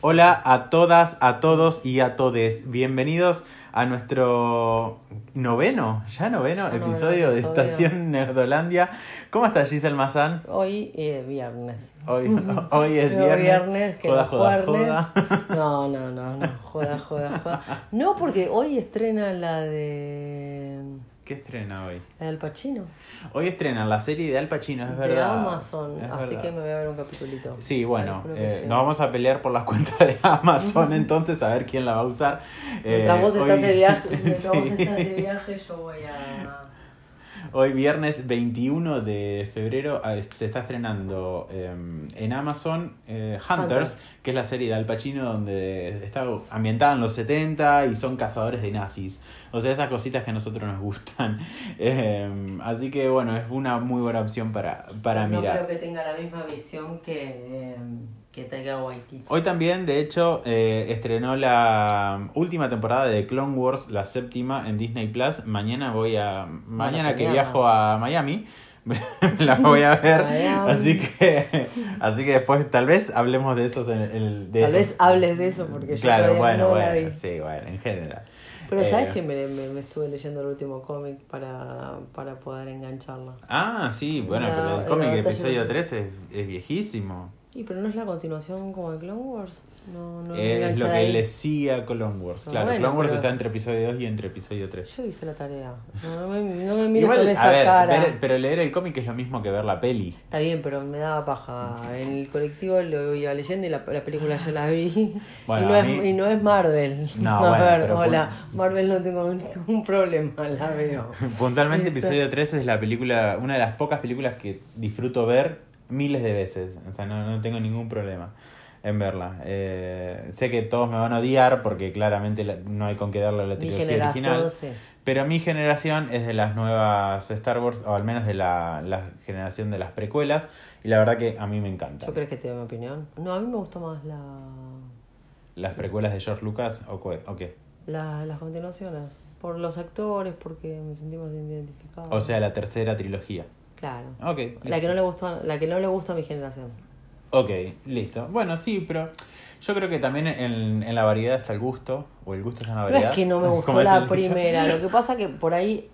Hola a todas, a todos y a todes. Bienvenidos a nuestro noveno, ya noveno Ya noveno episodio de. Estación Nerdolandia. ¿Cómo estás, Giselle Mazán? Hoy es viernes. Hoy, hoy es No, viernes. que joda, los joda, jueves. joda. No, no, no, no. Joda, joda, joda. No, porque hoy estrena la de. ¿Qué estrena hoy? La del Pachino. Hoy estrenan la serie de Al Pacino, es De verdad. Amazon. Es así verdad. que me voy a ver un capitulito. Sí, bueno, eh, nos vamos a pelear por las cuentas de Amazon entonces a ver quién la va a usar. Mientras Eh, vos estás hoy- de viaje, mientras vos Sí. estás de viaje, yo voy a. Hoy viernes 21 de febrero eh, se está estrenando eh, en Amazon eh, Hunters, Hunter. que es la serie de Al Pacino donde está ambientada en los 70 y son cazadores de nazis. O sea, esas cositas que a nosotros nos gustan. Eh, así que bueno, es una muy buena opción para, para no mirar. creo que tenga la misma visión que, eh, que Taika Waititi. Hoy también, de hecho, eh, estrenó la última temporada de Clone Wars, la séptima, en Disney Plus. Mañana voy a. Mañana que viajo a Miami. la voy a ver. Miami. Así que. Así que después tal vez hablemos de esos en el. de Tal esos- vez hables de eso porque yo Claro, bueno, no la bueno. vi. Sí, bueno, en general. Pero Eh, sabes que me, me, me estuve leyendo el último cómic para, para poder engancharla. Ah, sí, bueno, La- pero el la cómic batalla episodio de- 3 es, es viejísimo. Y pero no es la continuación como de Clone Wars. No, no es lo que ahí. le sigue a Clone Wars. Claro, bueno, Clone Wars pero- está entre episodio 2 y entre episodio 3. Yo hice la tarea. No me, no me Igual, con a esa ver, cara. ver- pero leer el cómic es lo mismo que ver la peli. Está bien, pero me daba paja. En el colectivo lo iba leyendo y la, la película ya la vi. Bueno, y, no es, mí- y no es Marvel. No, a bueno, ver, hola. Marvel no tengo ningún problema, la veo. Puntualmente, Listo. episodio 3 es la película, una de las pocas películas que disfruto ver miles de veces. O sea, no, no tengo ningún problema en verla. Eh, sé que todos me van a odiar porque claramente la- no hay con qué darle la trilogía original. sí. Pero mi generación es de las nuevas Star Wars, o al menos de la, la generación de las precuelas. Y la verdad que a mí me encanta. ¿Yo crees que te doy mi opinión? No, a mí me gustó más la, ¿Las precuelas de George Lucas o qué? la- las continuaciones. Por los actores, porque me sentí más identificada. O sea, la tercera trilogía. Claro. La que no le gustó, a- la que no le gusta a mi generación. Ok, listo. Bueno, sí, pero yo creo que también en, en la variedad está el gusto, o el gusto está en la No variedad. es que no me gustó la primera, lo que pasa que por ahí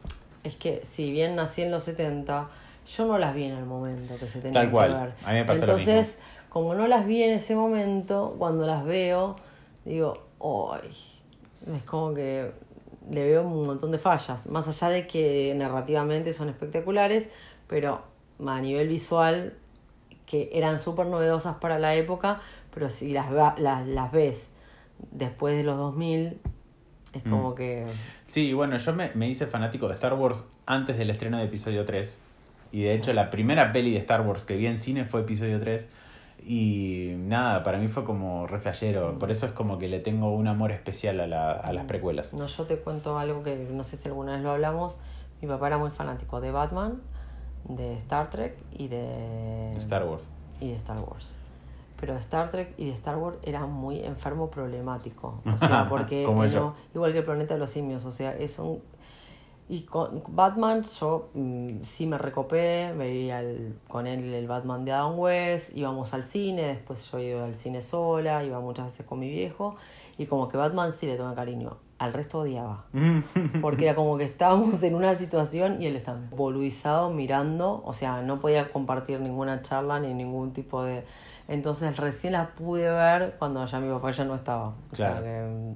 es que si bien nací en los 70, yo no las vi en el momento que se tenían Tal cual, que ver. a mí me pasó lo Entonces, como no las vi en ese momento, cuando las veo, digo, ¡ay! Es como que le veo un montón de fallas, más allá de que narrativamente son espectaculares, pero a nivel visual que eran súper novedosas para la época, pero si las, va- las, las ves después de los 2000, es como Mm. que... Sí, bueno, yo me, me hice fanático de Star Wars antes del estreno de episodio 3. Y de hecho, la primera peli de Star Wars que vi en cine fue episodio 3. Y nada, para mí fue como re flashero. Por eso es como que le tengo un amor especial a, la- a las precuelas. No, yo te cuento algo que no sé si alguna vez lo hablamos. Mi papá era muy fanático de Batman, de Star Trek y de... Star Wars. y de Star Wars. Pero de Star Trek y de Star Wars era muy enfermo problemático. O sea, porque Como yo. no- igual que el planeta de los simios, o sea, es un y con Batman yo mm, sí me recopé, veía el- con él el Batman de Adam West, íbamos al cine, después yo iba al cine sola, iba muchas veces con mi viejo, y como que Batman sí le tomé cariño, al resto odiaba. Porque era como que estábamos en una situación y él estaba boludizado mirando, o sea, no podía compartir ninguna charla ni ningún tipo de... Entonces recién la pude ver cuando ya mi papá ya no estaba. O sea, Claro. que, mm,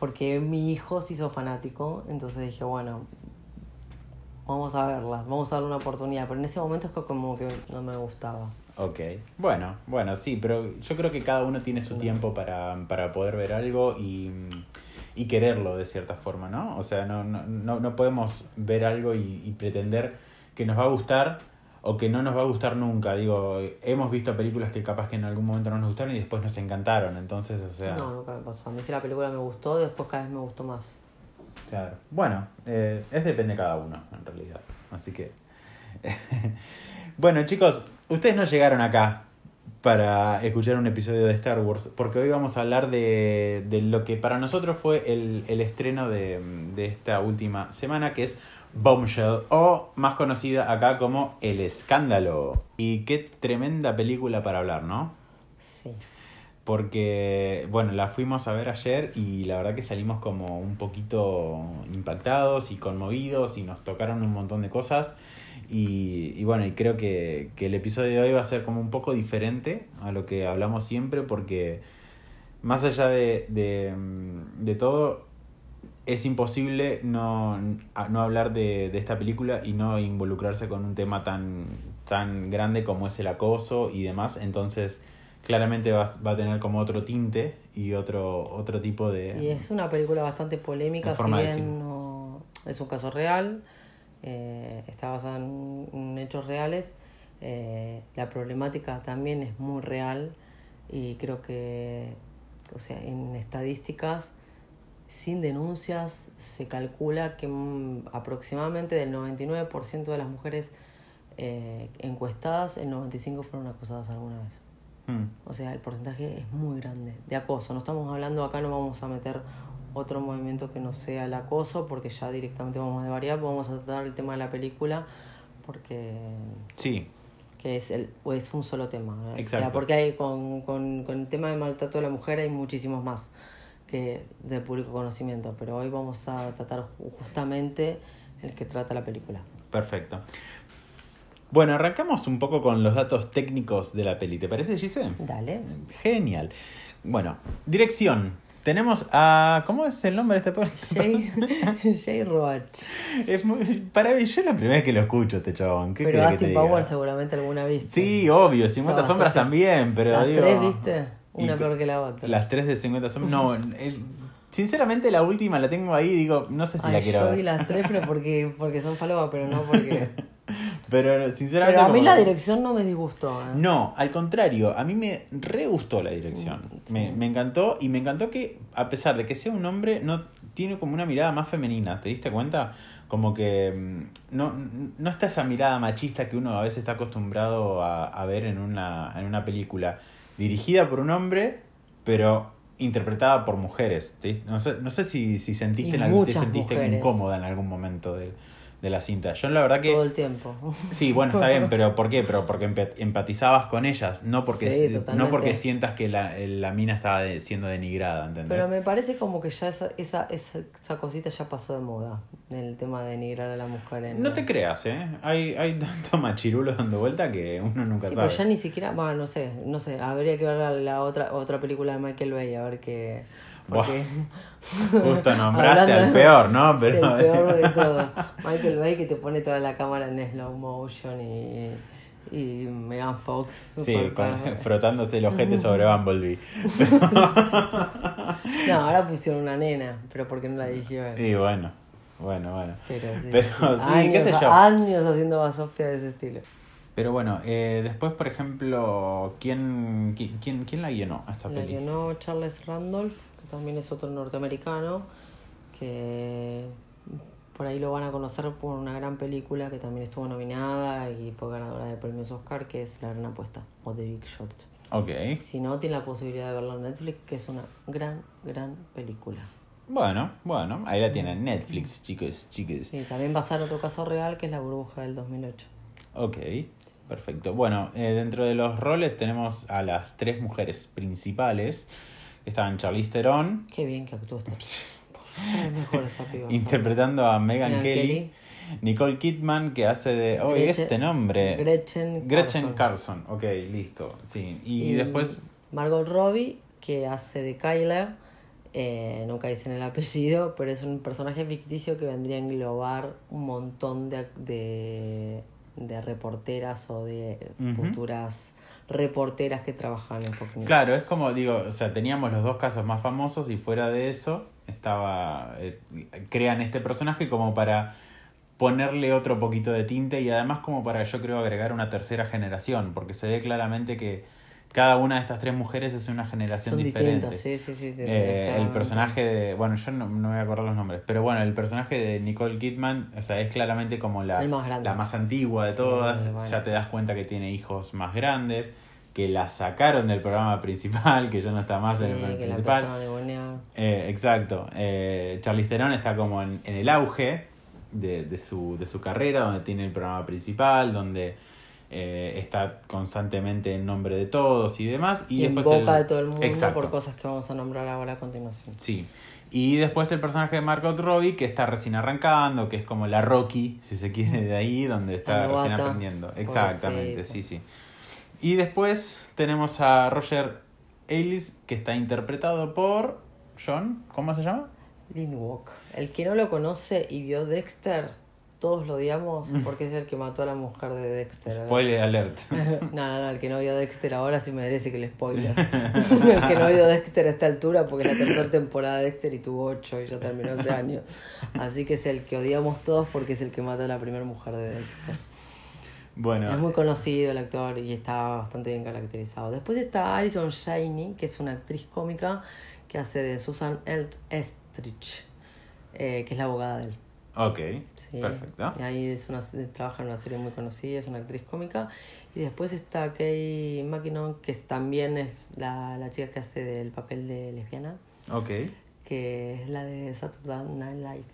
porque mi hijo se hizo fanático, entonces dije, bueno, vamos a verla, vamos a darle una oportunidad. Pero en ese momento es que como que no me gustaba. Ok, bueno, bueno, sí, pero yo creo que cada uno tiene su tiempo para, para poder ver algo y, y quererlo de cierta forma, ¿no? O sea, no, no, no, no podemos ver algo y, y pretender que nos va a gustar o que no nos va a gustar nunca. Digo, hemos visto películas que capaz que en algún momento no nos gustaron y después nos encantaron, entonces, o sea... No, nunca me pasó. A mí sí la película me gustó, después cada vez me gustó más. Claro. Bueno, eh, es depende de cada uno, en realidad. Así que. bueno, chicos, ustedes no llegaron acá para escuchar un episodio de Star Wars, porque hoy vamos a hablar de, de lo que para nosotros fue el, el estreno de, de esta última semana, que es Bombshell, o más conocida acá como El Escándalo. Y qué tremenda película para hablar, ¿no? Sí. porque, bueno, la fuimos a ver ayer y la verdad que salimos como un poquito impactados y conmovidos y nos tocaron un montón de cosas. Y, y bueno, y creo que, que el episodio de hoy va a ser como un poco diferente a lo que hablamos siempre porque más allá de, de, de todo, es imposible no, no hablar de, de, esta película y no involucrarse con un tema tan, tan grande como es el acoso y demás. Entonces, claramente va, va a tener como otro tinte y otro, otro tipo de... Sí, es una película bastante polémica, si bien no es un caso real, eh, está basada en, en hechos reales. Eh, la problemática también es muy real y creo que, o sea, en estadísticas sin denuncias se calcula que aproximadamente del 99% de las mujeres eh, encuestadas, el 95% fueron acosadas alguna vez. Hmm. O sea, el porcentaje es muy grande de acoso. No estamos hablando acá, no vamos a meter otro movimiento que no sea el acoso, porque ya directamente vamos a variar, vamos a tratar el tema de la película, porque... Sí. Que es, el, es un solo tema. Exacto. O sea, porque hay con, con, con el tema de maltrato de la mujer hay muchísimos más que de público conocimiento, pero hoy vamos a tratar justamente el que trata la película. Perfecto. Bueno, arrancamos un poco con los datos técnicos de la peli, ¿te parece, Gise? Dale. Genial. Bueno, dirección. Tenemos a. ¿Cómo es el nombre de este pueblo? Jay, Roach. Es muy, para mí, yo es la primera vez que lo escucho, este chabón. ¿Qué pero Austin Power seguramente alguna viste. Sí, obvio, 50 o sea, sombras también, pero las digo. tres, ¿viste? Una peor que la otra. Las tres de 50 sombras. No, el, sinceramente la última la tengo ahí digo, no sé si Ay, la quiero yo ver. vi las tres, pero porque, porque son falopa, pero no porque. Pero sinceramente. Pero a mí como- la dirección no me disgustó. ¿eh? No, al contrario, a mí me re gustó la dirección. Mm, sí. Me, me encantó y me encantó que, a pesar de que sea un hombre, no tiene como una mirada más femenina. ¿Te diste cuenta? Como que mm, no, no está esa mirada machista que uno a veces está acostumbrado a, a ver en una, en una película dirigida por un hombre, pero interpretada por mujeres. ¿Te- No sé, no sé si, si sentiste, en algún- te sentiste mujeres. incómoda en algún momento de, de la cinta. Yo la verdad que... Todo el tiempo. Sí, bueno, está bien, pero ¿por qué? Pero porque empatizabas con ellas, no porque, Sí, no porque sientas que la, la mina estaba de- siendo denigrada, ¿entendés? Pero me parece como que ya esa, esa, esa, esa cosita ya pasó de moda. El tema de denigrar a la mujer. En No te creas, ¿eh? Hay, hay tanto machirulo dando vuelta que uno nunca Sí, sabe. pero ya ni siquiera, bueno, no sé, no sé, habría que ver la, la otra otra película de Michael Bay, a ver qué... porque- Justo nombraste Hablando al peor, ¿no? Pero... el peor de todo. Michael Bay que te pone toda la cámara en slow motion y, y Megan Fox. Sí, con- frotándose el ojete sobre Bumblebee. No, ahora pusieron una nena, pero porque no la dirigió él. Y bueno, bueno, bueno. Pero sí, Pero sí. sí, años, qué sé yo. años haciendo basofia de ese estilo. Pero bueno, eh, después, por ejemplo, ¿quién, qui- quién, quién la guionó a esta La peli? guionó Charles Randolph, también es otro norteamericano, que por ahí lo van a conocer por una gran película que también estuvo nominada y fue ganadora de premios Oscar, que es La Gran Apuesta, o The Big Short. Ok. Si no, tiene la posibilidad de verla en Netflix, que es una gran, gran película. Bueno, bueno, ahí la tienen. Netflix, chicos, chicos. Sí, también basada en otro caso real, que es La Burbuja del 2008. Ok, perfecto. Bueno, eh, dentro de los roles tenemos a las tres mujeres principales. Estaban Charlize Theron, Qué bien que actúa esta Es mejor esta piba. interpretando a Megan Megan Kelly. Kelly. Nicole Kidman, que hace de... Oh, Gretchen- este nombre. Gretchen Gretchen Carlson. Carlson. Ok, listo. Sí. Y, después... Margot Robbie, que hace de Kyla, eh, nunca dicen el apellido, pero es un personaje ficticio que vendría a englobar un montón de, de, de reporteras o de futuras reporteras que trabajan en Fox. Claro, es como digo, o sea, teníamos los dos casos más famosos y fuera de eso estaba eh, crean este personaje como para ponerle otro poquito de tinte y además como para yo creo agregar una tercera generación, porque se ve claramente que cada una de estas tres mujeres es una generación Son diferente. sí, sí, sí. sí, Eh, el personaje de, bueno, yo no, no me voy a acordar los nombres, pero bueno, el personaje de Nicole Kidman, o sea, es claramente como la, más la más antigua de todas, bueno. ya te das cuenta que tiene hijos más grandes, que la sacaron del programa principal, que ya no está más en el programa la principal. Eh, exacto. Eh, Charlize Theron está como en, en el auge de, de su, de su carrera, donde tiene el programa principal, donde eh, está constantemente en nombre de todos y demás. Y, Y, en después boca el- de todo el mundo Exacto. por cosas que vamos a nombrar ahora a continuación. Sí. Y después el personaje de Margot Robbie, que está recién arrancando, que es como la Rocky, si se quiere, de ahí, donde está recién aprendiendo. Exactamente, Pobrecita. sí, sí. Y después tenemos a Roger Ailes, que está interpretado por John, ¿cómo se llama? Lindwalk. El que no lo conoce y vio Dexter, todos lo odiamos porque es el que mató a la mujer de Dexter. Spoiler alert. no, no, no, el que no vio Dexter ahora sí merece que el spoiler. el que no vio Dexter a esta altura porque es la tercera temporada de Dexter y tuvo ocho y ya terminó hace años. Así que es el que odiamos todos porque es el que mata a la primera mujer de Dexter. Bueno, Es muy conocido el actor y está bastante bien caracterizado. Después está Alison Shaney, que es una actriz cómica que hace de Susan. Estrich, eh, que es la abogada de él. Ok, Sí. perfecto. Y ahí es una, trabaja en una serie muy conocida, es una actriz cómica. Y después está Kay McKinnon, que también es la, la chica que hace del papel de lesbiana, Ok, que es la de Saturday Night Live.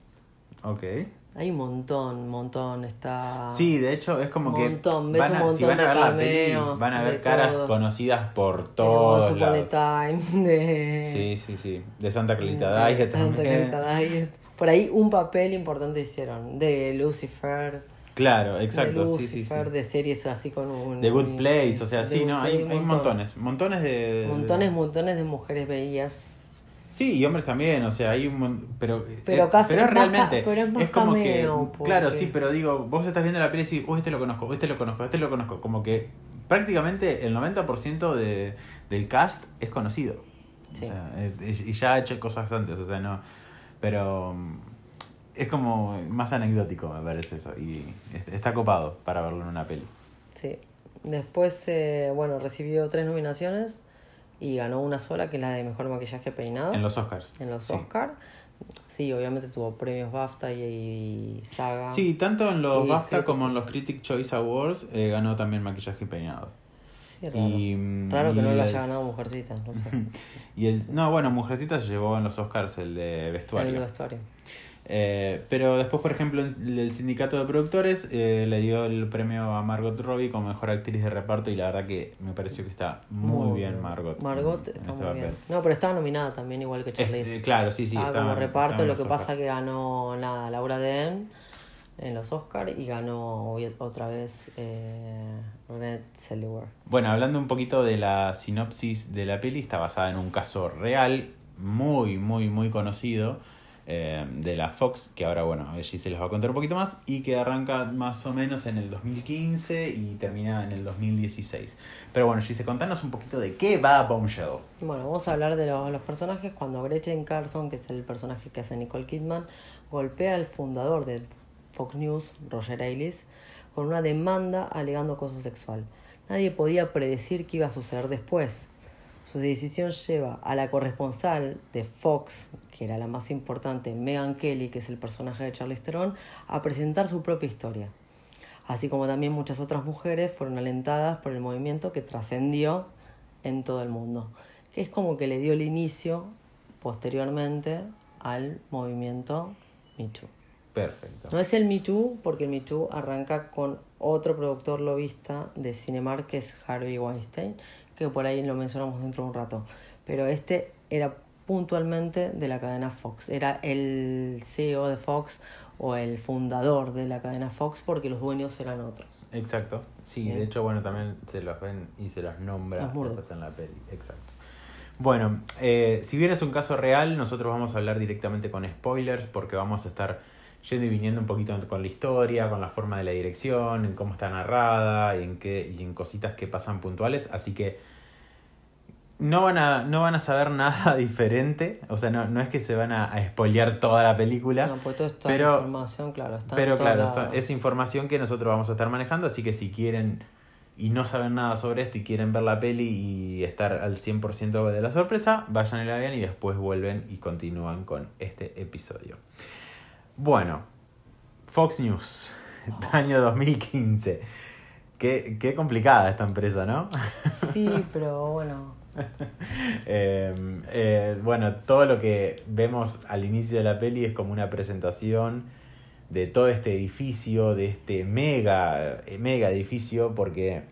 ok. Hay un montón, un montón. Está. Sí, de hecho es como. Montón, que ves van a, un si montón van a de ver la peli, van a ver de caras todos. conocidas por de todos lados. Time, de. Sí, sí, sí. De Santa Clarita de Diet Santa también. Clarita Diet. Por ahí un papel importante hicieron. De Lucifer. Claro, de exacto, sí, sí, sí. Lucifer, de series así con un. The Good Place, o sea, sí, ¿no? Hay, hay montón. montones, montones de... Montones, montones de mujeres bellas. Sí, y hombres también, o sea, hay un pero Pero eh, casi pero es realmente pero es más como que cameo, claro, porque- sí, pero digo, vos estás viendo la peli y decís, "Uy, este lo conozco, este lo conozco, este lo conozco", como que prácticamente el 90% de, del cast es conocido. Sí. O sea, eh, y ya ha hecho cosas antes, o sea, no pero mm, es como más anecdótico, me parece eso y es- está copado para verlo en una peli. Sí. Después, eh, bueno, recibió tres nominaciones y ganó una sola, que es la de mejor maquillaje peinado. En los Oscars. en los sí. Oscar. Sí, obviamente tuvo premios BAFTA y, y Saga. Sí, tanto en los BAFTA como en los Critic Choice Awards eh, ganó también maquillaje y peinado. Sí, raro. Y, raro que y no lo haya ganado Mujercita, no sé. Y el, no, bueno, Mujercita se llevó en los Oscars el de El vestuario. vestuario. Eh, pero después, por ejemplo, el, sindicato de productores eh, le dio el premio a Margot Robbie como mejor actriz de reparto y la verdad que me pareció que está muy, bien Margot. Margot en- en está este muy bien. No, pero estaba nominada también, igual que Charlize. Este, claro, sí, sí. Estaba estaba- como reparto, lo que pasa que ganó nada, Laura Dern en los Oscars y ganó otra vez eh, Renée Zellweger. Bueno, hablando un poquito de la sinopsis de la peli, está basada en un caso real, muy, muy, muy conocido, eh, de la Fox, que ahora, bueno, allí se les va a contar un poquito más, y que arranca más o menos en el 2015 y termina en el 2016. Pero bueno, Gise, contanos un poquito de qué va Bombshell. Bueno, vamos a hablar de los, los personajes. Cuando Gretchen Carlson, que es el personaje que hace Nicole Kidman, golpea al fundador de Fox News, Roger Ailes, con una demanda alegando acoso sexual. Nadie podía predecir qué iba a suceder después. Su decisión lleva a la corresponsal de Fox, que era la más importante, Megan Kelly, que es el personaje de Charlize Theron, a presentar su propia historia. Así como también muchas otras mujeres fueron alentadas por el movimiento que trascendió en todo el mundo, que es como que le dio el inicio posteriormente al movimiento Me Too. Perfecto. No es el Me Too, porque el Me Too arranca con otro productor lobista de Cinemark, que es Harvey Weinstein, que por ahí lo mencionamos dentro de un rato. Pero este era puntualmente de la cadena Fox. Era el CEO de Fox o el fundador de la cadena Fox porque los dueños eran otros. Exacto. Sí, Bien. de hecho, bueno, también se los ven y se los nombra Los en la peli. Exacto. Bueno, eh, si bien es un caso real, nosotros vamos a hablar directamente con spoilers porque vamos a estar yendo y viniendo un poquito con la historia, con la forma de la dirección, en cómo está narrada y en, qué, y en cositas que pasan puntuales. Así que no van a, no van a saber nada diferente. O sea, no, no es que se van a, a spoilear toda la película. No, pues toda esta pero- información, claro, está Pero claro, es información que nosotros vamos a estar manejando, así que si quieren y no saben nada sobre esto y quieren ver la peli y estar al 100% de la sorpresa, vayan y la vean y después vuelven y continúan con este episodio. Bueno, Fox News, año 2015. Qué, qué complicada esta empresa, ¿no? Sí, pero bueno, Eh, eh, bueno, todo lo que vemos al inicio de la peli es como una presentación de todo este edificio, de este mega, mega edificio, porque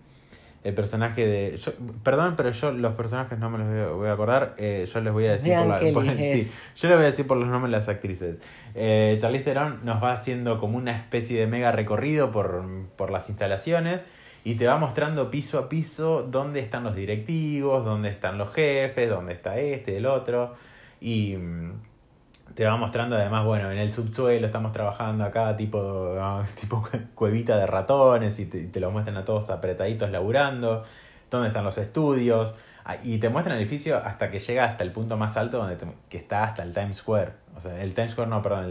el personaje de. Yo, perdón, pero yo los personajes no me los voy a acordar. Eh, yo les voy a decir por, la, por sí, yo les voy a decir por los nombres de las actrices. Eh, Charlize Theron nos va haciendo como una especie de mega recorrido por, por las instalaciones y te va mostrando piso a piso dónde están los directivos, dónde están los jefes, dónde está este, el otro. Y mm, te va mostrando además, bueno, en el subsuelo estamos trabajando acá tipo, ah, tipo cuevita de ratones y te, lo muestran a todos apretaditos laburando, dónde están los estudios. Ah, y te muestran el edificio hasta que llega hasta el punto más alto donde que está hasta el Times Square. O sea, el Times Square no, perdón,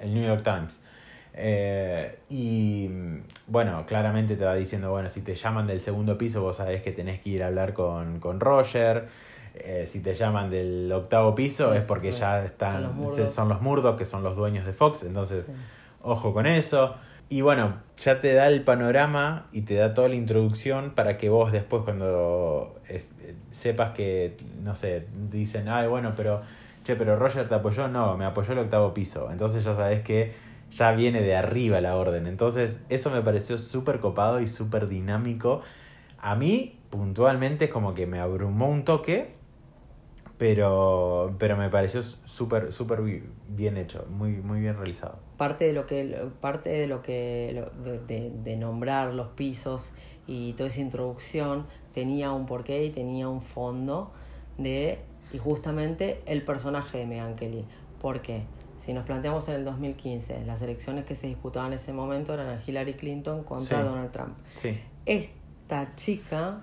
el, New York Times. Eh, y bueno, claramente te va diciendo, bueno, si te llaman del segundo piso, vos sabés que tenés que ir a hablar con, con Roger. Eh, si te llaman del octavo piso es porque ya están, son los Murdoch, que son los dueños de Fox, entonces ojo con eso. Y bueno, ya te da el panorama y te da toda la introducción para que vos después cuando sepas que, no sé, dicen, ay, bueno, pero, che, pero Roger te apoyó, no, me apoyó el octavo piso. Entonces ya sabes que ya viene de arriba la orden. Entonces eso me pareció súper copado y súper dinámico. A mí, puntualmente, es como que me abrumó un toque, pero, pero me pareció súper súper bien hecho, muy, muy bien realizado. Parte de lo que, parte de, lo que de, de, nombrar los pisos y toda esa introducción tenía un porqué y tenía un fondo de, y justamente el personaje de Megan Kelly. ¿Por qué? Si nos planteamos en el 2015, las elecciones que se disputaban en ese momento eran a Hillary Clinton contra Donald Trump. Sí. Esta chica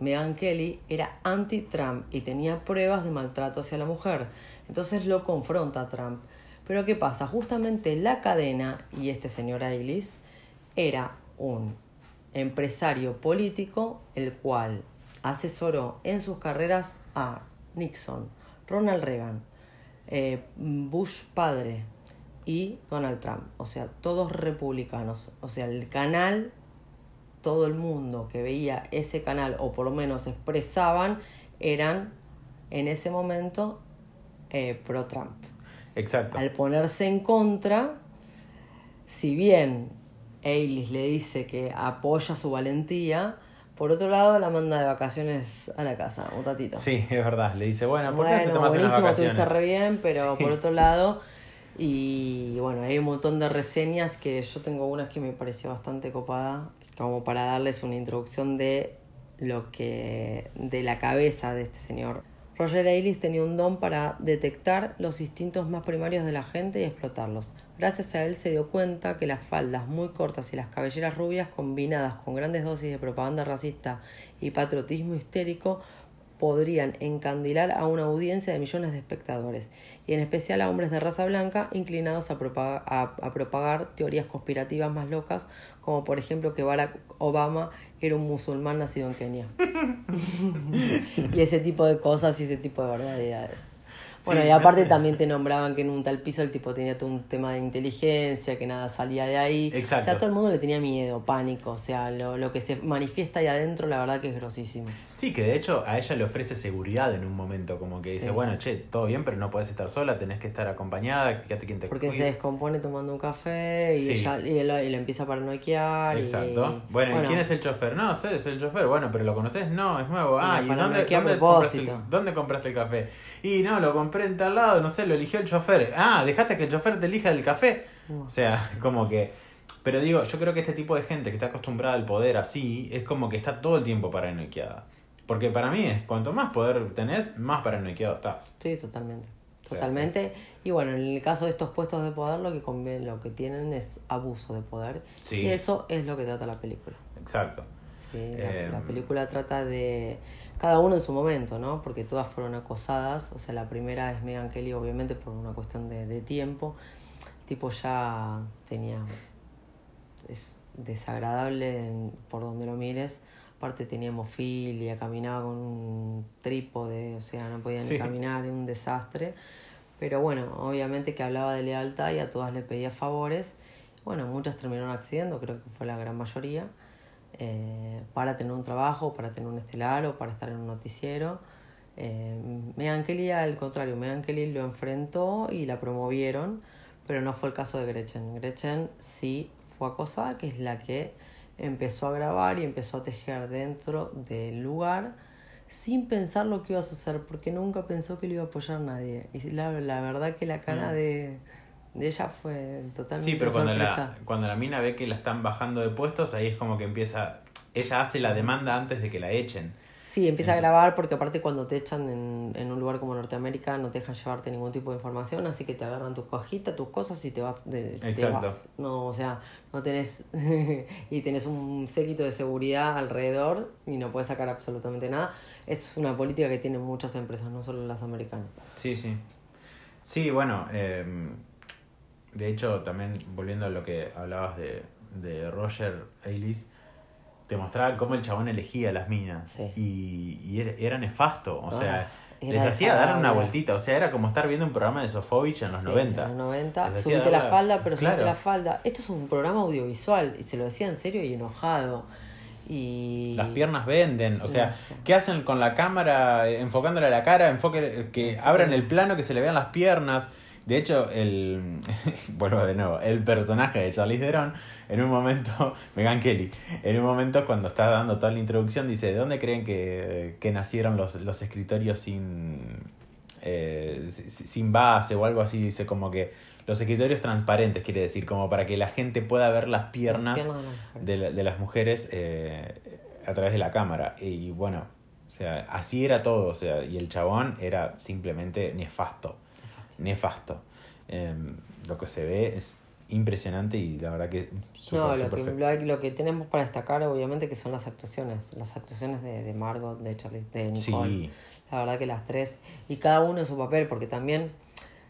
Meghan Kelly era anti-Trump y tenía pruebas de maltrato hacia la mujer. Entonces lo confronta a Trump. Pero ¿qué pasa? Justamente la cadena y este señor Ailis era un empresario político el cual asesoró en sus carreras a Nixon, Ronald Reagan, eh, Bush padre y Donald Trump. O sea, todos republicanos. O sea, el canal todo el mundo que veía ese canal, o por lo menos expresaban, eran en ese momento eh, pro-Trump. Exacto. Al ponerse en contra, si bien Ailis le dice que apoya su valentía, por otro lado la manda de vacaciones a la casa, un ratito. Sí, es verdad. Le dice, bueno, ¿por qué te tomas buenísimo, unas vacaciones? estuviste re bien, pero por otro lado... Y bueno, hay un montón de reseñas que yo tengo unas que me pareció bastante copada, como para darles una introducción de lo que de la cabeza de este señor. Roger Ailes tenía un don para detectar los instintos más primarios de la gente y explotarlos. Gracias a él se dio cuenta que las faldas muy cortas y las cabelleras rubias combinadas con grandes dosis de propaganda racista y patriotismo histérico podrían encandilar a una audiencia de millones de espectadores, y en especial a hombres de raza blanca inclinados a propagar, teorías conspirativas más locas, como por ejemplo que Barack Obama era un musulmán nacido en Kenia. y ese tipo de cosas y ese tipo de verdades. Bueno, y aparte también te nombraban que en un tal piso el tipo tenía todo un tema de inteligencia, que nada salía de ahí. Exacto. O sea, todo el mundo le tenía miedo, pánico. O sea, lo, lo que se manifiesta ahí adentro, la verdad que es grosísimo. Sí, que de hecho a ella le ofrece seguridad en un momento, como que dice, bueno, che, todo bien, pero no puedes estar sola, tenés que estar acompañada, fíjate quién te Porque se descompone tomando un café y, ella, y, él, le empieza a paranoiquear. Exacto. bueno, ¿y quién es el chofer? No, sé, es el chofer. Bueno, pero ¿lo conoces? No, es nuevo. Ah, ¿y dónde, dónde, compraste el, dónde compraste el café? Y no, lo compré en tal lado, no sé, lo eligió el chofer. Ah, dejaste que el chofer te elija el café. O sea, como que... Pero digo, yo creo que este tipo de gente que está acostumbrada al poder así, es como que está todo el tiempo paranoiqueada. Porque para mí es, cuanto más poder tenés, más paranoiqueado estás. Sí, totalmente. Totalmente. y bueno, en el caso de estos puestos de poder, lo que conviene, lo que tienen es abuso de poder. Y eso es lo que trata la película. Exacto. Sí, la, em, película trata de cada uno en su momento, ¿no? Porque todas fueron acosadas. O sea, la primera es Megan Kelly, obviamente, por una cuestión de, de tiempo. tipo ya tenía. Es desagradable por donde lo mires. Aparte tenía hemofilia, caminaba con un trípode, o sea, no podía ni caminar, era un desastre. Pero bueno, obviamente que hablaba de lealtad y a todas le pedía favores. Bueno, muchas terminaron accediendo, creo que fue la gran mayoría. Eh, para tener un trabajo, para tener un estelar o para estar en un noticiero. Eh, Megan Kelly, al contrario, Megan Kelly lo enfrentó y la promovieron, pero no fue el caso de Gretchen. Gretchen sí fue acosada, que es la que empezó a grabar y empezó a tejer dentro del lugar sin pensar lo que iba a suceder, porque nunca pensó que le iba a apoyar nadie. Y la, la verdad que la cara de ella fue totalmente Sí, pero cuando la, sorpresa. cuando la mina ve que la están bajando de puestos, ahí es como que empieza. Ella hace la demanda antes de que la echen. Sí, empieza a grabar porque aparte cuando te echan en, en un lugar como Norteamérica no te dejan llevarte ningún tipo de información, así que te agarran tu cajita, tus cosas y te vas. De, te vas. No, o sea, no tenés. y tenés un séquito de seguridad alrededor y no puedes sacar absolutamente nada. Es una política que tienen muchas empresas, no solo las americanas. Sí, sí. Sí, bueno, eh, de hecho, también volviendo a lo que hablabas de, de Roger Ailes, te mostraba cómo el chabón elegía las minas. Sí. Y, y era, era nefasto, o Ah, sea, les hacía dar una vueltita, o sea, era como estar viendo un programa de Sofovich en los Sí, 90. En los 90. Les hacía Subite la falda, pero subite Claro. la falda. Esto es un programa audiovisual y se lo decía en serio y enojado. Y... Las piernas venden, o sea. ¿qué hacen con la cámara enfocándole a la cara? Enfoque, que abran el plano, que se le vean las piernas. De hecho, el. Vuelvo de nuevo. El personaje de Charlize Theron, en un momento. Megan Kelly, en un momento cuando está dando toda la introducción, dice: ¿De dónde creen que, que nacieron los, los escritorios sin. eh, si- sin base o algo así? Dice como que. Los escritorios transparentes, quiere decir, como para que la gente pueda ver las piernas Las piernas de las mujeres. de, la- de las mujeres eh, a través de la cámara. Y bueno, o sea, así era todo. O sea, y el chabón era simplemente nefasto. Nefasto. Eh, lo que se ve es impresionante y la verdad que súper, No, lo que, lo, lo que tenemos para destacar, obviamente, que son las actuaciones. Las actuaciones de, de Margot, de Charlie, de Nicole. Sí, La verdad que las tres. Y cada uno en su papel, porque también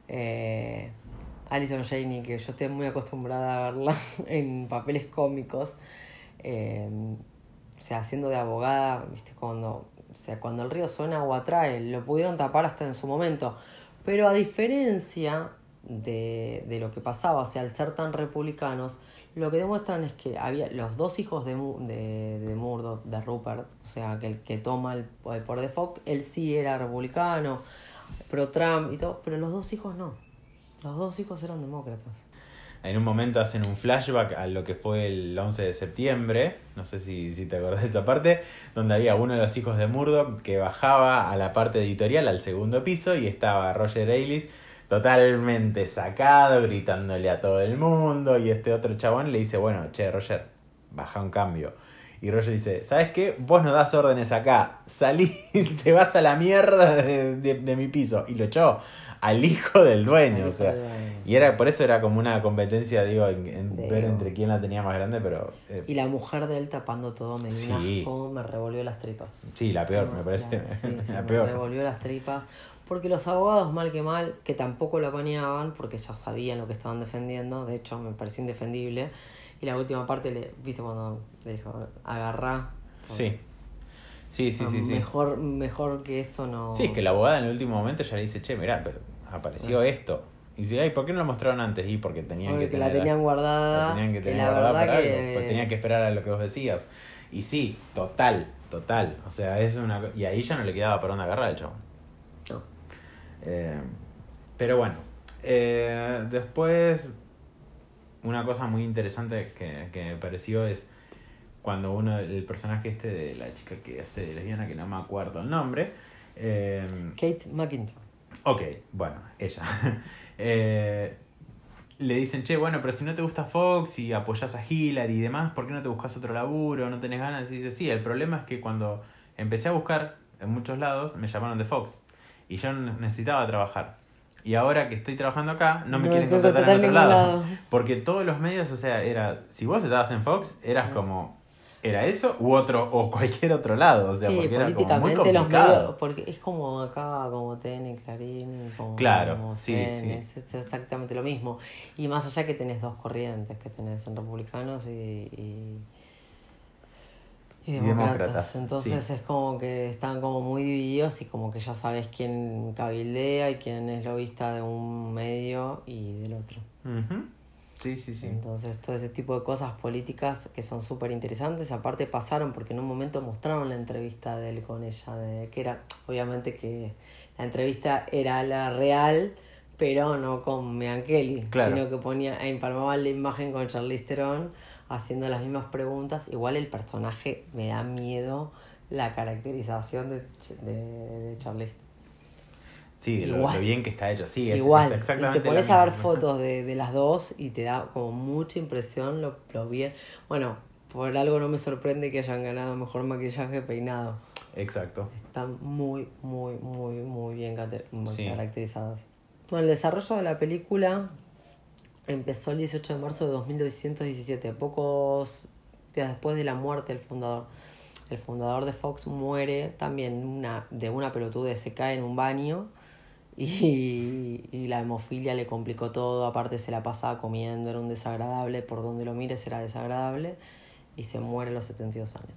eh, Alison Janey, que yo estoy muy acostumbrada a verla en papeles cómicos, eh, o sea, haciendo de abogada, viste, cuando, o sea, cuando el río suena o atrae, lo pudieron tapar hasta en su momento. Pero a diferencia de, de lo que pasaba, o sea, al ser tan republicanos, lo que demuestran es que había los dos hijos de, de, de Murdoch, de Rupert, o sea, que el que toma el, poder de Fox, él sí era republicano, pro Trump y todo, pero los dos hijos no. Los dos hijos eran demócratas. En un momento hacen un flashback a lo que fue el 11 de septiembre, no sé si, si te acordás de esa parte, donde había uno de los hijos de Murdoch que bajaba a la parte editorial, al segundo piso, y estaba Roger Ailes totalmente sacado, gritándole a todo el mundo, y este otro chabón le dice, bueno, che, Roger, baja un cambio. Y Roger dice, ¿sabes qué? Vos no das órdenes acá, salís, te vas a la mierda de, de- de mi piso. Y lo echó al hijo del dueño, o sea. hijo del dueño. Y era por eso era como una competencia, digo, en, ver entre quién la tenía más grande, pero eh, Y la mujer de él tapando todo me Sí. asco, me revolvió las tripas. sí, la peor, me parece. claro, sí, sí, la me peor. revolvió las tripas. Porque los abogados, mal que mal, que tampoco lo apañaban, porque ya sabían lo que estaban defendiendo, de hecho me pareció indefendible. Y la última parte, le, ¿viste cuando le dijo, agarrá? Sí. Sí, sí, sí, sí. Mejor, mejor que esto no. Sí, es que la abogada en el último momento ya le dice, che, mirá, pero apareció esto. Y dice, ay, ¿por qué no lo mostraron antes? Y porque tenían Porque que la tener- tenían guardada. la tenían que que tener la guardada verdad para que- algo. Pues tenían que esperar a lo que vos decías. Y sí, total, total. O sea, es una... Y ahí ya no le quedaba para dónde agarrar el chabón. No. Eh, pero bueno, eh, después una cosa muy interesante que, que me pareció es cuando uno, el personaje este de la chica que hace de lesbiana, que no me acuerdo el nombre, eh, Kate McIntyre. ok, bueno, ella, eh, le dicen, che, bueno, pero si no te gusta Fox y apoyas a Hillary y demás, ¿por qué no te buscas otro laburo? ¿No tenés ganas? Y dice, sí, el problema es que cuando empecé a buscar en muchos lados, me llamaron de Fox y yo necesitaba trabajar. Y ahora que estoy trabajando acá, no me No quieren contratar en otro lado. lado. Porque todos los medios, o sea, era, si vos estabas en Fox, eras como, era eso u otro, o cualquier otro lado. O sea, sí, porque era como muy complicado. medios, porque es como acá, como TN, Clarín, como, Claro, como sí, sí. es exactamente lo mismo. Y más allá que tenés dos corrientes, que tenés en republicanos y, y, y Y demócratas. demócratas, Entonces sí. es como que están como muy divididos y como que ya sabes quién cabildea y quién es lobista de un medio y del otro. Ujú. Sí, sí, sí. Entonces, todo ese tipo de cosas políticas que son súper interesantes, aparte pasaron porque en un momento mostraron la entrevista de él con ella, de que era, obviamente que la entrevista era la real, pero no con Megan Kelly, Claro. sino que ponía, empalmaba la imagen con Charlize Theron haciendo las mismas preguntas. Igual el personaje me da miedo la caracterización de, de, de Charlize. Sí, Igual. lo bien que está hecho. Sí, es, Igual, es exactamente y te pones a ver fotos de, de las dos y te da como mucha impresión lo, lo bien. Bueno, por algo no me sorprende que hayan ganado mejor maquillaje peinado. Exacto. Están muy, muy, muy, muy bien Sí. caracterizadas. Bueno, el desarrollo de la película empezó el 18 de marzo de 2217, pocos días después de la muerte del fundador. El fundador de Fox muere también una, de una pelotudez, se cae en un baño y, y la hemofilia le complicó todo, aparte se la pasaba comiendo, era un desagradable, por donde lo mires era desagradable y se muere a los 72 años.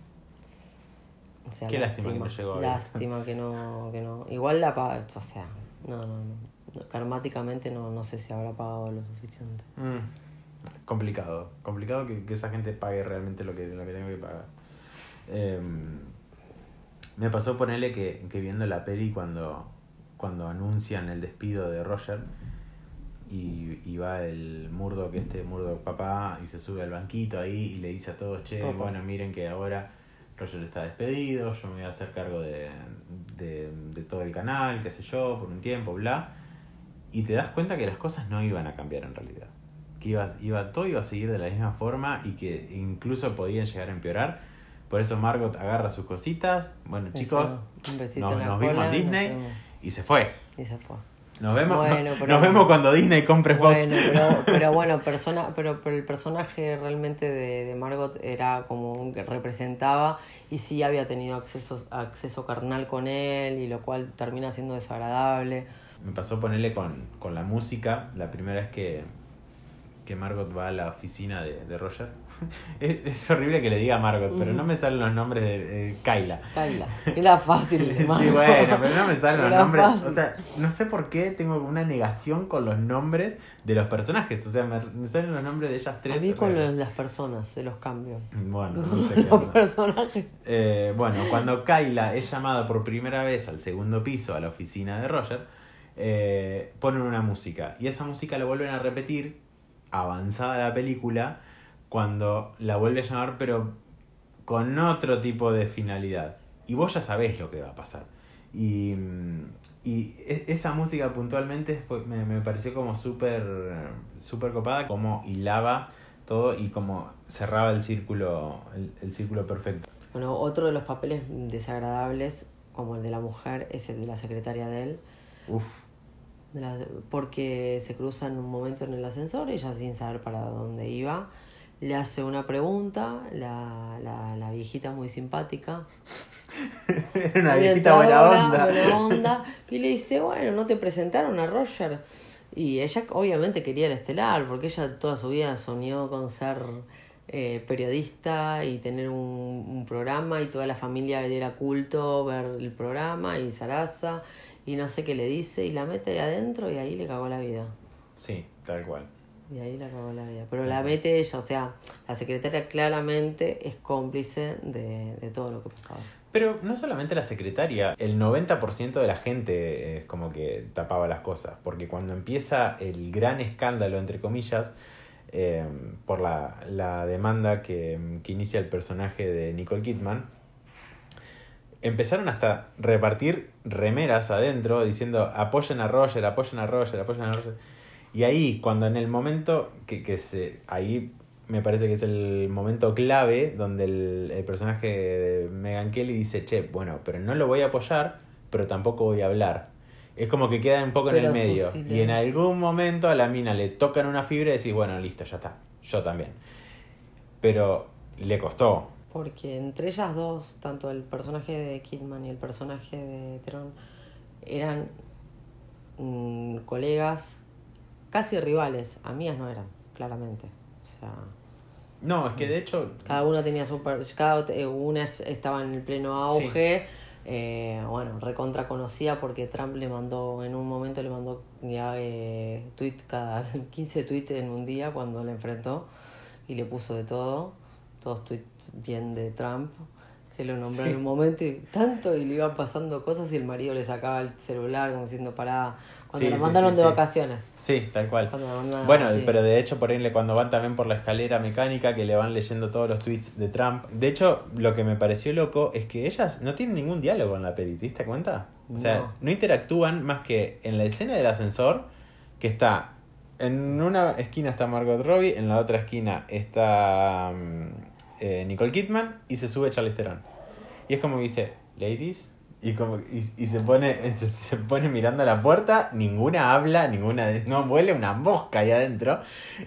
O sea, Qué lástima que no llegó a. Lástima que no, que no. Igual la pa- o sea, no, no, no. Karmáticamente no, no sé si habrá pagado lo suficiente. Mm, complicado. Complicado que, que esa gente pague realmente lo que, lo que tengo que pagar. Em, me pasó ponerle que, que viendo la peli cuando, cuando anuncian el despido de Roger y, y va el Murdo, que este Murdo papá, y se sube al banquito ahí y le dice a todos, che, bueno, miren que ahora Roger está despedido, yo me voy a hacer cargo de, de, de todo el canal, qué sé yo, por un tiempo, bla. Y te das cuenta que las cosas no iban a cambiar en realidad. Que iba, iba, todo iba a seguir de la misma forma y que incluso podían llegar a empeorar. Por eso Margot agarra sus cositas. Bueno, chicos, Eso, nos, nos cola, vimos en Disney. Y se fue. Y se fue. Nos vemos, Bueno, no- pero- nos vemos cuando Disney compre Fox. Bueno, pero, pero bueno, persona, pero, pero el personaje realmente de, de Margot era como un que representaba y sí había tenido acceso, acceso carnal con él y lo cual termina siendo desagradable. Me pasó ponerle con, con la música la primera vez que, que Margot va a la oficina de, de Roger. es, es horrible que le diga Margot, pero no me salen los nombres de eh, Kyla. Kyla, era fácil. Sí, bueno, pero no me salen los nombres. fácil. O sea, no sé por qué tengo una negación con los nombres de los personajes. O sea, me, me salen los nombres de ellas tres. A mí con los- las personas se los cambio. Bueno, no sé qué Los personajes. Eh, bueno, cuando Kyla es llamada por primera vez al segundo piso a la oficina de Roger, eh, ponen una música. Y esa música la vuelven a repetir, avanzada la película, cuando la vuelve a llamar, pero con otro tipo de finalidad. Y vos ya sabés lo que va a pasar. Y, mm, y e- esa música puntualmente fue- me, me pareció como súper súper copada, como hilaba todo y como cerraba el círculo, el, el círculo perfecto. Bueno, otro de los papeles desagradables, como el de la mujer, es el de la secretaria de él. Uf, porque se cruzan un momento en el ascensor, ella sin saber para dónde iba, le hace una pregunta, la, la, la viejita muy simpática, era una viejita buena onda. buena onda, y le dice, bueno, ¿no te presentaron a Roger? Y ella obviamente quería el estelar, porque ella toda su vida soñó con ser eh, periodista y tener un, un programa y toda la familia era culto ver el programa y Sarasa y no sé qué le dice y la mete ahí adentro y ahí le cagó la vida. Sí, tal cual. Y ahí la cagó la vida. Pero la mete ella, o sea, la secretaria claramente es cómplice de, de todo lo que pasaba. Pero no solamente la secretaria, el 90% de la gente es como que tapaba las cosas, porque cuando empieza el gran escándalo, entre comillas, eh, por la, la demanda que, que inicia el personaje de Nicole Kidman, empezaron hasta repartir remeras adentro diciendo apoyen a Roger, apoyen a Roger, apoyen a Roger. Y ahí, cuando en el momento que, que se. Ahí me parece que es el momento clave donde el, el personaje de Megan Kelly dice, che, bueno, pero no lo voy a apoyar, pero tampoco voy a hablar. Es como que queda un poco en el medio. Y en algún momento a la mina le tocan una fibra y decís, bueno, listo, ya está. Yo también. Pero le costó. Porque entre ellas dos, tanto el personaje de Kidman y el personaje de Tron, eran mm, colegas, casi rivales. Amigas no eran, claramente. O sea, No, es que de hecho. cada una tenía su... Cada eh, una es- estaba en el pleno auge. eh, bueno, recontra conocida porque Trump le mandó, en un momento le mandó ya eh, tweet cada 15 tweets en un día cuando le enfrentó y le puso de todo, todos tweets bien de Trump. Que lo nombró Sí. en un momento y tanto y le iban pasando cosas y el marido le sacaba el celular como diciendo pará cuando Sí, sí, mandaron sí, de vacaciones Sí, tal cual. Mandaron, Bueno, pero de hecho por ahí cuando van también por la escalera mecánica que le van leyendo todos los tweets de Trump. De hecho, lo que me pareció loco es que ellas no tienen ningún diálogo en la peli, ¿te diste cuenta? O sea, No. no interactúan más que en la escena del ascensor que está en una esquina está Margot Robbie, en la otra esquina está mm, eh, Nicole Kidman y se sube Charlize Theron. Y es como que dice, ladies, y como y, y se pone este, se pone mirando a la puerta, ninguna habla, ninguna no vuele una mosca ahí adentro.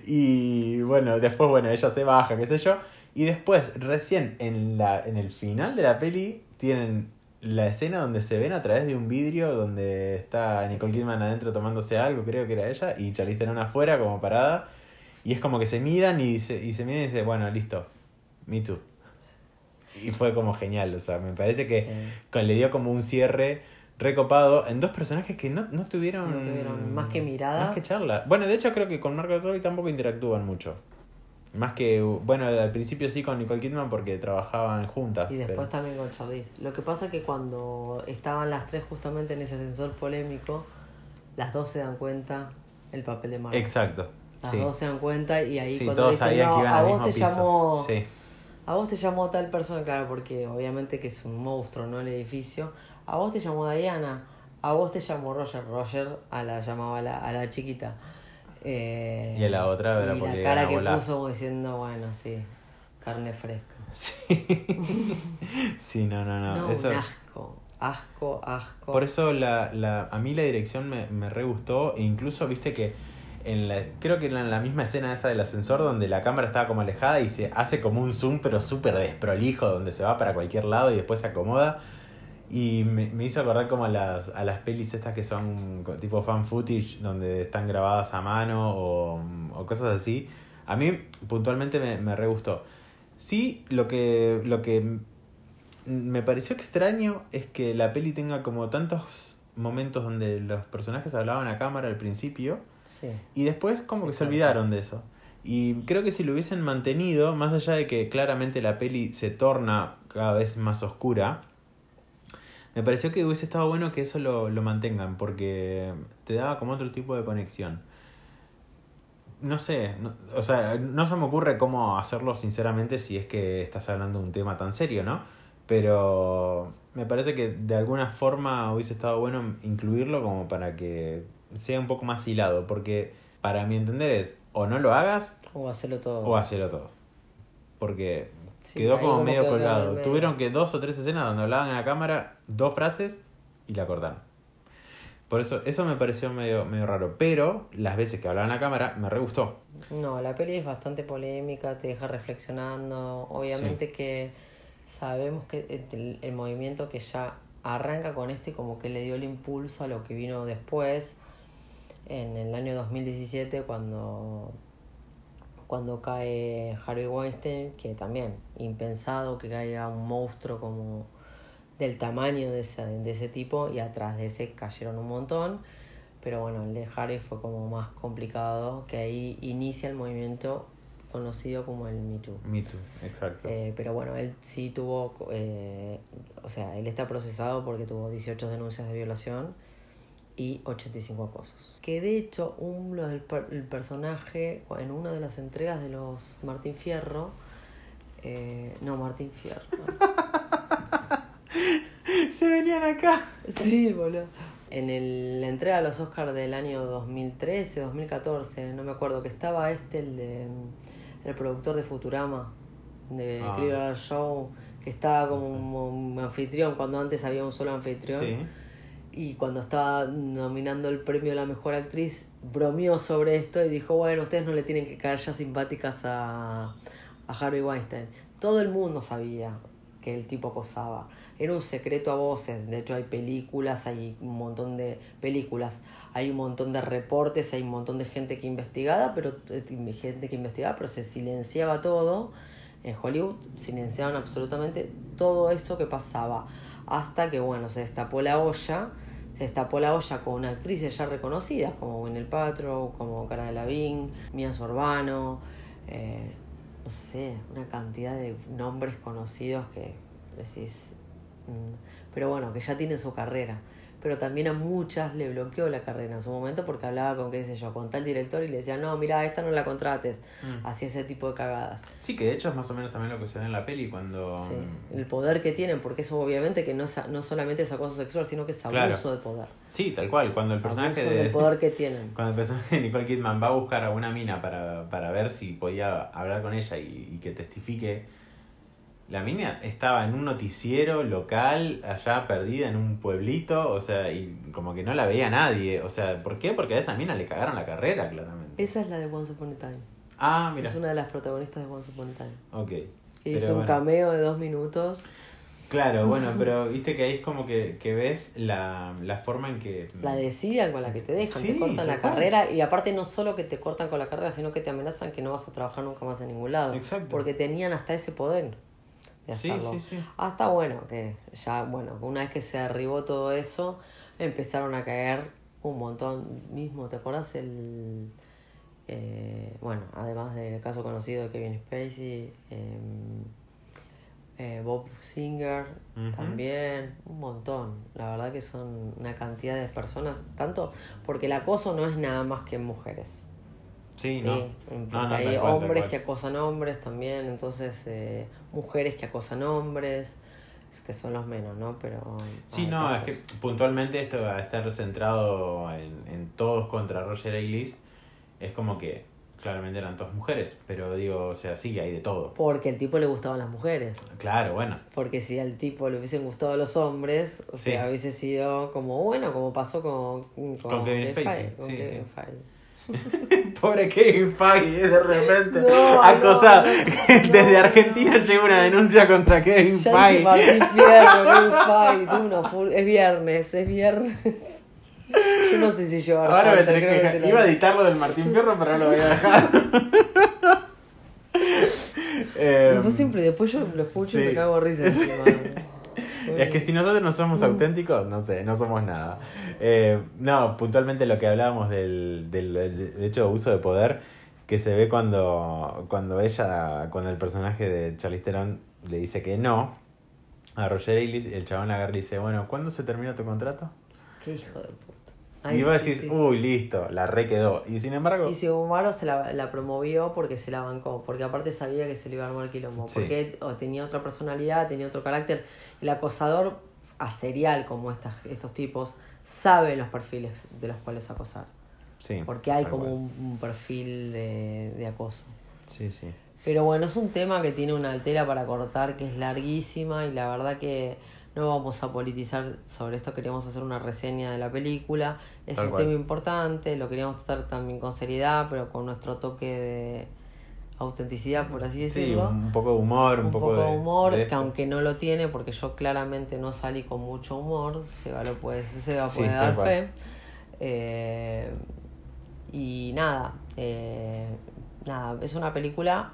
Y bueno, después bueno, ella se baja, qué sé yo, y después recién en la en el final de la peli tienen la escena donde se ven a través de un vidrio donde está Nicole Kidman adentro tomándose algo, creo que era ella, y Charlize Theron afuera como parada. Y es como que se miran y se, y se miran y dicen, bueno, listo, me too. Y fue como genial, o sea, me parece que Sí. le dio como un cierre recopado en dos personajes que no, no tuvieron... No tuvieron más que miradas. Más que charla. Bueno, de hecho creo que con Margot Robbie tampoco interactúan mucho. Más que, bueno, al principio sí con Nicole Kidman porque trabajaban juntas. y después pero- también con Charlize lo que pasa que cuando estaban las tres justamente en ese ascensor polémico las dos se dan cuenta el papel de Margot Exacto. las sí. dos se dan cuenta y ahí Sí, cuando todos dicen, sabían "No, que iban a vos te piso. llamó Sí. A vos te llamó tal persona, claro, porque obviamente que es un monstruo, ¿no? El edificio. A vos te llamó Diana. A vos te llamó Roger. Roger a la llamaba a la, a la chiquita. Eh, Y a la otra era y porque la cara que volar. puso diciendo, bueno, sí, carne fresca. Sí. sí, no, no, no. No, eso, un asco. Asco, asco. por eso la, la, a mí la dirección me, me re gustó. E incluso, viste que en la, creo que en la misma escena esa del ascensor donde la cámara estaba como alejada y se hace como un zoom pero súper desprolijo donde se va para cualquier lado y después se acomoda. Y me, me hizo acordar como a las, a las pelis estas que son tipo fan footage donde están grabadas a mano o, o cosas así. A mí puntualmente me, me re gustó. Sí, lo que, lo que me pareció extraño es que la peli tenga como tantos momentos donde los personajes hablaban a cámara al principio Sí. y después como Sí, que se olvidaron de eso. Y creo que si lo hubiesen mantenido, más allá de que claramente la peli se torna cada vez más oscura, me pareció que hubiese estado bueno que eso lo, lo mantengan, porque te daba como otro tipo de conexión. No sé, no- o sea, no se me ocurre cómo hacerlo sinceramente si es que estás hablando de un tema tan serio, ¿no? Pero me parece que de alguna forma hubiese estado bueno incluirlo como para que sea un poco más hilado, porque para mi entender es o no lo hagas O hacerlo todo. o hacerlo todo. Porque Sí, quedó como como medio quedó colgado. Tuvieron que dos o tres escenas donde hablaban en la cámara, dos frases y la cortaron. Por eso, eso me pareció medio, medio raro. Pero las veces que hablaban en la cámara me re gustó. No, la peli es bastante polémica, te deja reflexionando. Obviamente que sabemos que el, el movimiento que ya arranca con esto y como que le dio el impulso a lo que vino después, en el año 2017, cuando, cuando cae Harvey Weinstein, que también, impensado que caiga un monstruo como del tamaño de ese, de ese tipo y atrás de ese cayeron un montón. Pero bueno, el de Harry fue como más complicado, que ahí inicia el movimiento conocido como el Me Too. Me too, exacto. Eh, pero bueno, él sí tuvo, eh, o sea, él está procesado porque tuvo 18 denuncias de violación y 85 acosos. Que de hecho, uno del per- el personaje en una de las entregas de los Martín Fierro, eh, no, Martín Fierro. Se venían acá. Sí, boludo. En el, la entrega de los Oscars del año 2013, 2014, no me acuerdo, que estaba este, el de el productor de Futurama, de Ah. Clear Show, que estaba como un, un anfitrión, cuando antes había un solo anfitrión. Sí. Y cuando estaba nominando el premio a la mejor actriz, bromeó sobre esto y dijo, bueno, ustedes no le tienen que caer ya simpáticas a, a Harvey Weinstein. Todo el mundo sabía que el tipo acosaba. Era un secreto a voces. De hecho, hay películas, hay un montón de películas, hay un montón de reportes, hay un montón de gente que investigaba, pero eh, gente que investigaba, pero se silenciaba todo. En Hollywood silenciaban absolutamente todo eso que pasaba. Hasta que, bueno, se destapó la olla. Se destapó la olla con actriz ya reconocida, como Gwyneth Paltrow, como Cara de Lavín, Mia Sorbano, eh, no sé, una cantidad de nombres conocidos que decís, mm, pero bueno, que ya tiene su carrera. Pero también a muchas le bloqueó la carrera en su momento porque hablaba con, qué sé yo, con tal director y le decía, no, mira, esta no la contrates. Mm. Hacía ese tipo de cagadas. Sí, que de hecho es más o menos también lo que se ve en la peli cuando... Sí, el poder que tienen, porque eso obviamente que no, es, no solamente es acoso sexual, sino que es abuso Claro. de poder. Sí, tal cual. Cuando el Es personaje abuso de... del poder que tienen. Cuando el personaje de Nicole Kidman va a buscar a una mina para, para ver si podía hablar con ella y, y que testifique, la mina estaba en un noticiero local, allá perdida en un pueblito, o sea, y como que no la veía nadie. O sea, ¿por qué? Porque a esa mina le cagaron la carrera, claramente. Esa es la de Once Upon a Time. Ah, mira. Es una de las protagonistas de Once Upon a Time. Ok. Que hizo un cameo de dos minutos. Claro, bueno, pero viste que ahí es como que, que ves la, la forma en que... La desidia con la que te dejan, Sí, te cortan la carrera y aparte no solo que te cortan con la carrera, sino que te amenazan que no vas a trabajar nunca más en ningún lado. Exacto. Porque tenían hasta ese poder de hacerlo. sí, sí. Hasta bueno, que ya, bueno, una vez que se derribó todo eso, empezaron a caer un montón. Mismo, ¿te acuerdas el... eh, bueno, además del caso conocido de Kevin Spacey, em, eh, Bob Singer también, un montón. La verdad que son una cantidad de personas, tanto porque el acoso no es nada más que en mujeres. Sí, Sí, ¿no? No, no, hay cual, hombres que acosan hombres también, entonces eh, mujeres que acosan hombres, que son los menos, ¿no? Pero Sí, no, es casos. que puntualmente esto va a estar centrado en, en todos contra Roger Ailes. Es como que claramente eran todas mujeres, pero digo, o sea, sí, hay de todo. Porque al tipo le gustaban las mujeres. Claro, bueno. Porque si al tipo le hubiesen gustado los hombres, o Sí. sea, hubiese sido como, bueno, como pasó con, Con Kevin Spacey, Con sí, Kevin sí. Pobre Kevin Feige, de repente. No, acosado. no, no, Desde Argentina no. llega una denuncia contra Kevin Feige. Martín Fierro, Kevin Feige, es viernes, es viernes. Yo no sé si llevar Ahora me tenés que dejar. Iba a editar lo del Martín Fierro, pero no lo voy a dejar. Eh, Después siempre, después yo lo escucho y me cago risa encima. Es que si nosotros no somos auténticos, no sé, no somos nada. Eh, no, puntualmente lo que hablábamos del, del, del- de hecho uso de poder que se ve cuando, cuando ella, cuando el personaje de Charlize Theron le dice que no a Roger Ailes, el chabón agarra y dice, bueno, ¿cuándo se termina tu contrato? Qué hijo de puta. Y Ay, vos sí, decís, sí. uy, listo, la re quedó. Y sin embargo, Y si Omaro se la, la promovió porque se la bancó, porque aparte sabía que se le iba a armar quilombo, Sí. porque o tenía otra personalidad, tenía otro carácter. El acosador a serial como estas, estos tipos sabe los perfiles de los cuales acosar, sí. porque hay como un, un perfil de, de acoso. Sí, sí. Pero bueno, es un tema que tiene una altera para cortar que es larguísima y la verdad que no vamos a politizar sobre esto, queríamos hacer una reseña de la película. Es Tal un cual. tema importante, lo queríamos tratar también con seriedad, pero con nuestro toque de autenticidad, por así Sí, decirlo. un poco de humor, un, un poco, poco de humor, de que aunque no lo tiene, porque yo claramente no salí con mucho humor, Seba lo puede, Seba Sí, puede tal dar fe. Eh, y nada, eh, nada, es una película,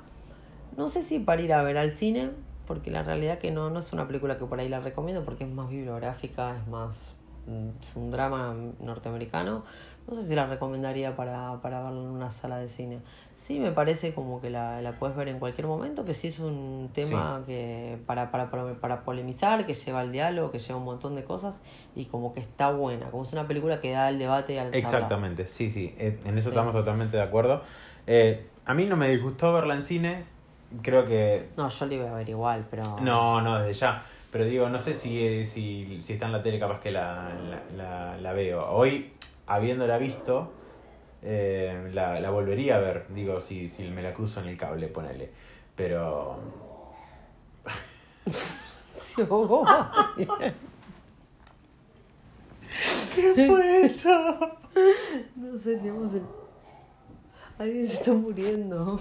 no sé si para ir a ver al cine, porque la realidad que no, no es una película que por ahí la recomiendo, porque es más bibliográfica, es más, mm, es un drama norteamericano. No sé si la recomendaría para, para verla en una sala de cine. Sí, me parece como que la, la puedes ver en cualquier momento, que sí es un tema que para, para, para, para polemizar, que lleva al diálogo, que lleva un montón de cosas y como que está buena, como es una película que da el debate al. Exactamente, sí, sí, en eso Sí. estamos totalmente de acuerdo. Eh, a mí no me disgustó verla en cine, creo que... No, yo la iba a ver igual, pero... No, no, desde ya. Pero digo, no sé si, eh, si, si está en la tele, capaz que la, la, la- la veo. Hoy, habiéndola visto, eh, la, la volvería a ver, digo, si, si me la cruzo en el cable, ponele. Pero... Se ahogó. ¿Qué fue eso? No sé, tenemos el... Alguien se está muriendo.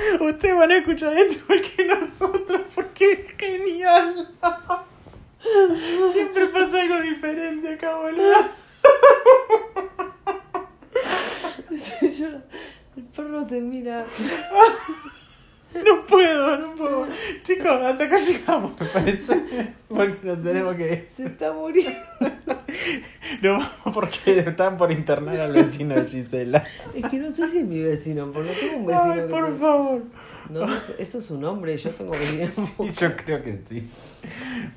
Ustedes van a escuchar esto porque nosotros, porque es genial. Siempre pasa algo diferente acá, boludo. El perro te mira. No puedo, no puedo. Chicos, hasta acá llegamos, me parece. Porque nos tenemos que ir. Se está muriendo. No, porque están por internar al vecino de Gisela. Es que no sé si es mi vecino, porque no tengo un vecino Ay, que por te- favor. No, eso, eso es un hombre, yo tengo vecinos. Y yo creo que sí.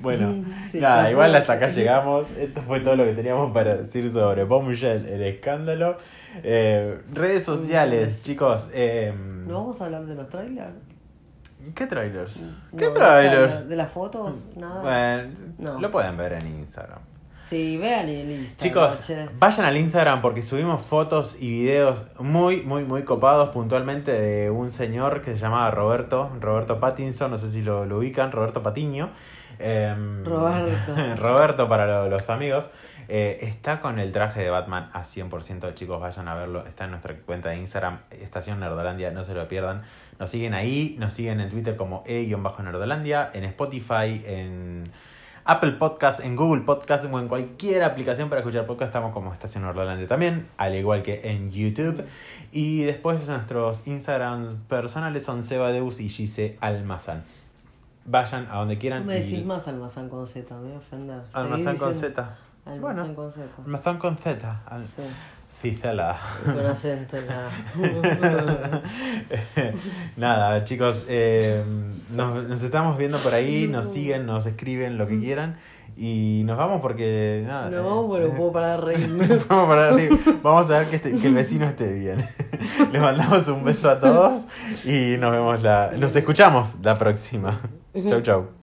Bueno, Sí, nada, igual hasta acá llegamos. Esto fue todo lo que teníamos para decir sobre Bombshell, el escándalo. Eh, redes sociales, chicos. eh, ¿No vamos a hablar de los trailers? ¿Qué trailers? ¿Qué trailers? ¿De las fotos? Nada. Bueno, No. lo pueden ver en Instagram. Sí, vean el Instagram. Chicos, che. vayan al Instagram porque subimos fotos y videos muy, muy, muy copados puntualmente de un señor que se llamaba Roberto, Roberto Pattinson, no sé si lo, lo ubican, Roberto Patiño. Em, Roberto. Roberto para lo- los amigos. Eh, está con el traje de Batman a 100%, chicos, vayan a verlo. Está en nuestra cuenta de Instagram, Estación Nerdolandia, no se lo pierdan. Nos siguen ahí, nos siguen en Twitter como e-nerdolandia, en Spotify, en Apple Podcast, en Google Podcast o en cualquier aplicación para escuchar podcast estamos como Estación Nerdolandia también, al igual que en YouTube. Y después nuestros Instagrams personales son Sebadeus y Gise Almazán. Vayan a donde quieran. me y- decís más almazán con Z, me voy a ofender. Almazán con Z. Almazán Bueno, con Z. almazán con Z. Al- Sí, Cicela. con acento en la... Nada, chicos, eh, nos, nos estamos viendo por ahí, nos siguen, nos escriben lo que quieran y nos vamos porque nada. No, eh, bueno, puedo parar de reírme. vamos, a parar vamos a ver que, este- que el vecino esté bien. Les mandamos un beso a todos y nos vemos la, nos escuchamos la próxima. Chau chau.